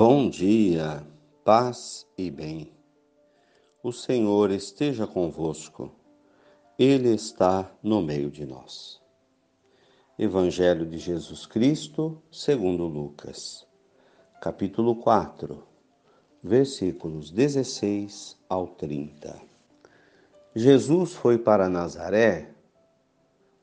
Bom dia, paz e bem. O Senhor esteja convosco, Ele está no meio de nós. Evangelho de Jesus Cristo, segundo Lucas, capítulo 4, versículos 16 ao 30. Jesus foi para Nazaré,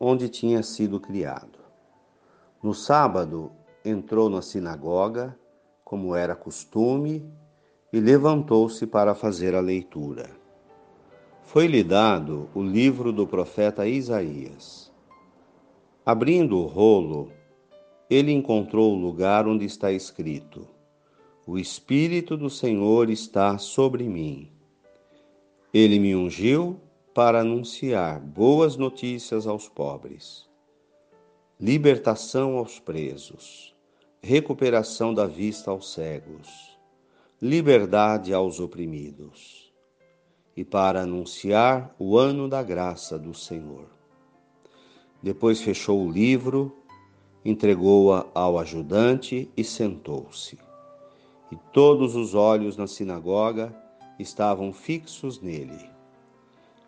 onde tinha sido criado. No sábado, entrou na sinagoga como era costume, e levantou-se para fazer a leitura. Foi-lhe dado o livro do profeta Isaías. Abrindo o rolo, ele encontrou o lugar onde está escrito: O Espírito do Senhor está sobre mim. Ele me ungiu para anunciar boas notícias aos pobres, libertação aos presos recuperação da vista aos cegos, liberdade aos oprimidos, e para anunciar o ano da graça do Senhor. Depois fechou o livro, entregou-a ao ajudante e sentou-se. E todos os olhos na sinagoga estavam fixos nele.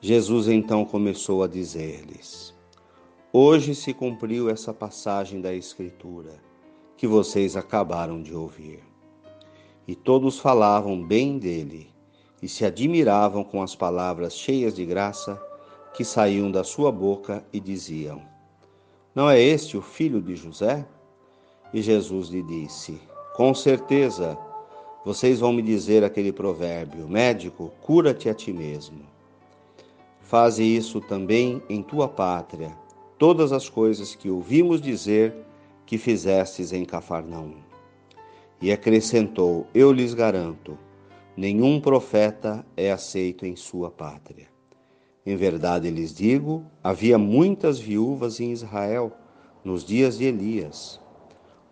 Jesus então começou a dizer-lhes: Hoje se cumpriu essa passagem da Escritura que vocês acabaram de ouvir. E todos falavam bem dele e se admiravam com as palavras cheias de graça que saíam da sua boca e diziam: Não é este o filho de José? E Jesus lhe disse: Com certeza, vocês vão me dizer aquele provérbio: Médico, cura-te a ti mesmo. Faze isso também em tua pátria. Todas as coisas que ouvimos dizer que fizestes em Cafarnaum. E acrescentou: Eu lhes garanto, nenhum profeta é aceito em sua pátria. Em verdade lhes digo: havia muitas viúvas em Israel nos dias de Elias.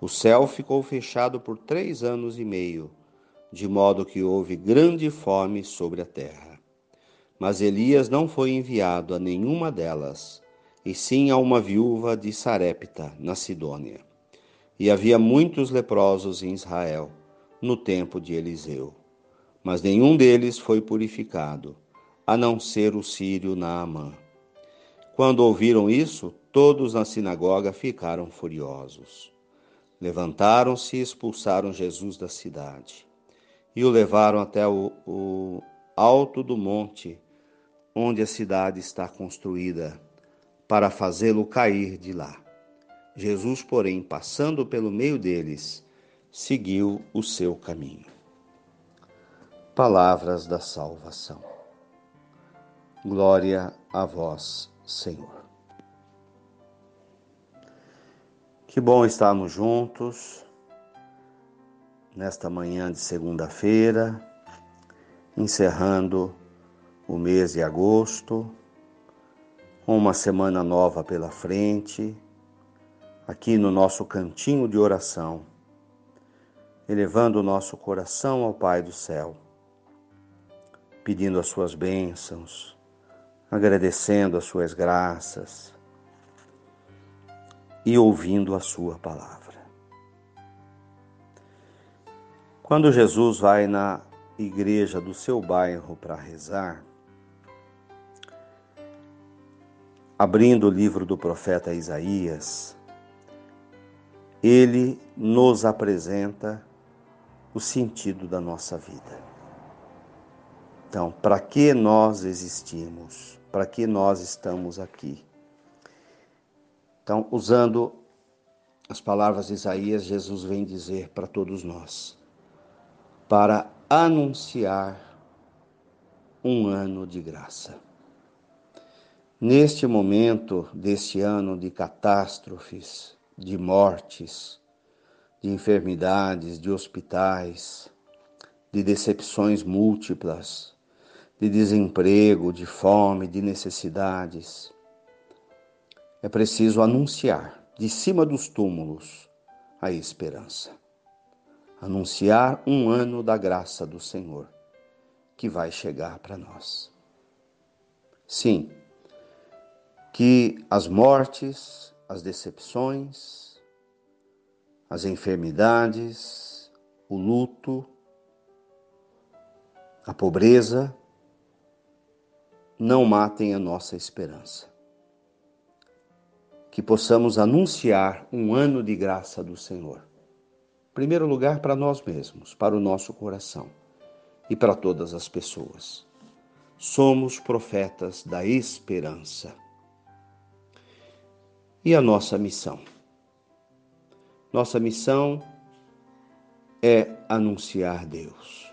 O céu ficou fechado por três anos e meio, de modo que houve grande fome sobre a terra. Mas Elias não foi enviado a nenhuma delas e sim a uma viúva de Sarepta, na Sidônia. E havia muitos leprosos em Israel, no tempo de Eliseu. Mas nenhum deles foi purificado, a não ser o sírio Naamã. Quando ouviram isso, todos na sinagoga ficaram furiosos. Levantaram-se e expulsaram Jesus da cidade. E o levaram até o, o alto do monte, onde a cidade está construída para fazê-lo cair de lá. Jesus, porém, passando pelo meio deles, seguiu o seu caminho. Palavras da salvação. Glória a vós, Senhor. Que bom estarmos juntos nesta manhã de segunda-feira, encerrando o mês de agosto uma semana nova pela frente, aqui no nosso cantinho de oração, elevando o nosso coração ao Pai do céu, pedindo as suas bênçãos, agradecendo as suas graças e ouvindo a sua palavra. Quando Jesus vai na igreja do seu bairro para rezar, abrindo o livro do profeta Isaías, ele nos apresenta o sentido da nossa vida. Então, para que nós existimos? Para que nós estamos aqui? Então, usando as palavras de Isaías, Jesus vem dizer para todos nós: para anunciar um ano de graça. Neste momento deste ano de catástrofes, de mortes, de enfermidades, de hospitais, de decepções múltiplas, de desemprego, de fome, de necessidades, é preciso anunciar de cima dos túmulos a esperança. Anunciar um ano da graça do Senhor que vai chegar para nós. Sim, que as mortes, as decepções, as enfermidades, o luto, a pobreza, não matem a nossa esperança. Que possamos anunciar um ano de graça do Senhor. Em primeiro lugar, para nós mesmos, para o nosso coração e para todas as pessoas. Somos profetas da esperança. E a nossa missão? Nossa missão é anunciar Deus,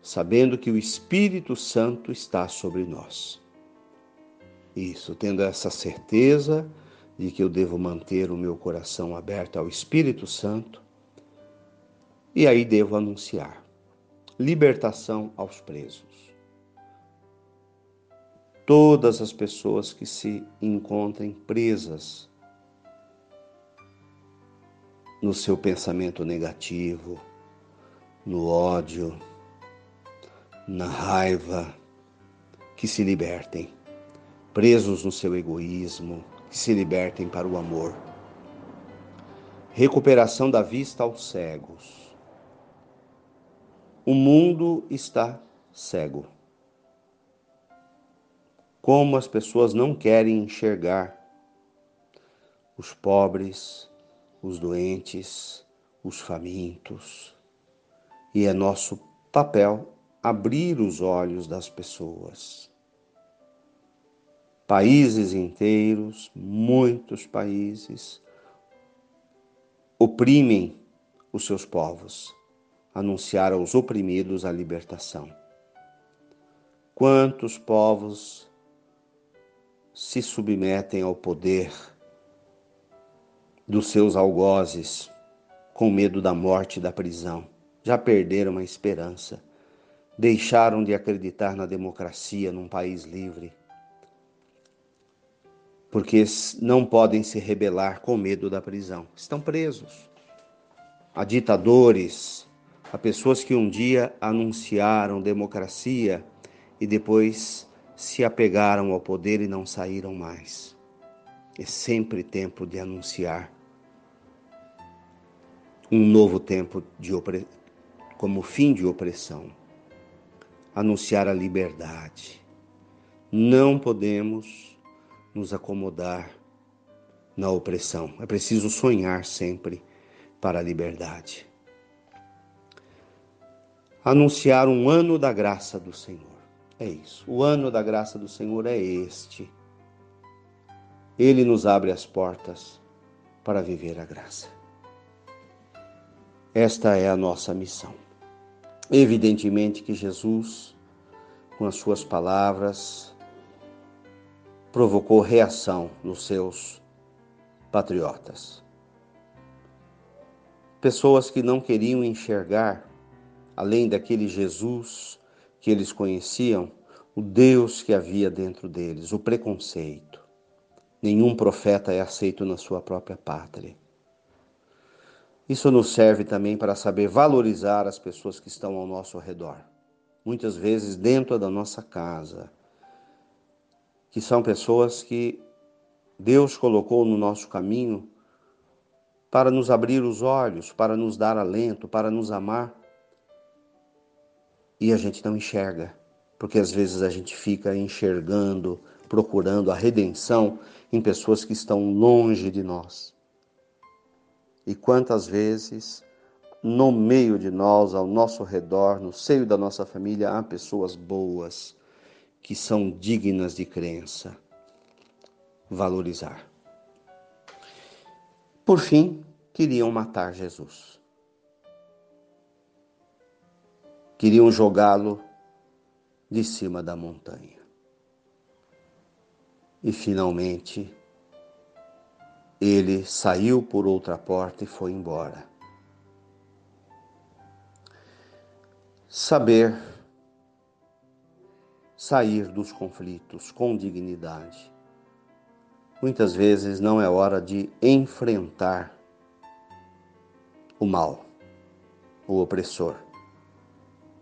sabendo que o Espírito Santo está sobre nós. Isso, tendo essa certeza de que eu devo manter o meu coração aberto ao Espírito Santo, e aí devo anunciar libertação aos presos. Todas as pessoas que se encontrem presas no seu pensamento negativo, no ódio, na raiva, que se libertem, presos no seu egoísmo, que se libertem para o amor. Recuperação da vista aos cegos. O mundo está cego. Como as pessoas não querem enxergar os pobres, os doentes, os famintos. E é nosso papel abrir os olhos das pessoas. Países inteiros, muitos países, oprimem os seus povos, anunciar aos oprimidos a libertação. Quantos povos se submetem ao poder dos seus algozes, com medo da morte e da prisão. Já perderam a esperança. Deixaram de acreditar na democracia num país livre. Porque não podem se rebelar com medo da prisão. Estão presos. A ditadores, a pessoas que um dia anunciaram democracia e depois se apegaram ao poder e não saíram mais. É sempre tempo de anunciar um novo tempo de como fim de opressão. Anunciar a liberdade. Não podemos nos acomodar na opressão. É preciso sonhar sempre para a liberdade. Anunciar um ano da graça do Senhor. É isso. O ano da graça do Senhor é este. Ele nos abre as portas para viver a graça. Esta é a nossa missão. Evidentemente que Jesus, com as suas palavras, provocou reação nos seus patriotas. Pessoas que não queriam enxergar, além daquele Jesus que eles conheciam, o Deus que havia dentro deles, o preconceito. Nenhum profeta é aceito na sua própria pátria. Isso nos serve também para saber valorizar as pessoas que estão ao nosso redor, muitas vezes dentro da nossa casa, que são pessoas que Deus colocou no nosso caminho para nos abrir os olhos, para nos dar alento, para nos amar. E a gente não enxerga, porque às vezes a gente fica enxergando, procurando a redenção em pessoas que estão longe de nós. E quantas vezes no meio de nós, ao nosso redor, no seio da nossa família, há pessoas boas que são dignas de crença. Valorizar. Por fim, queriam matar Jesus. Queriam jogá-lo de cima da montanha. E finalmente, ele saiu por outra porta e foi embora. Saber sair dos conflitos com dignidade. Muitas vezes não é hora de enfrentar o mal, o opressor,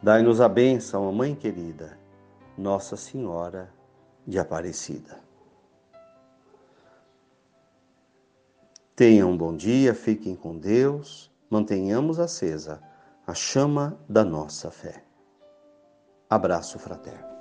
Dai-nos a bênção, Mãe querida, Nossa Senhora de Aparecida. Tenham um bom dia, fiquem com Deus, mantenhamos acesa a chama da nossa fé. Abraço fraterno.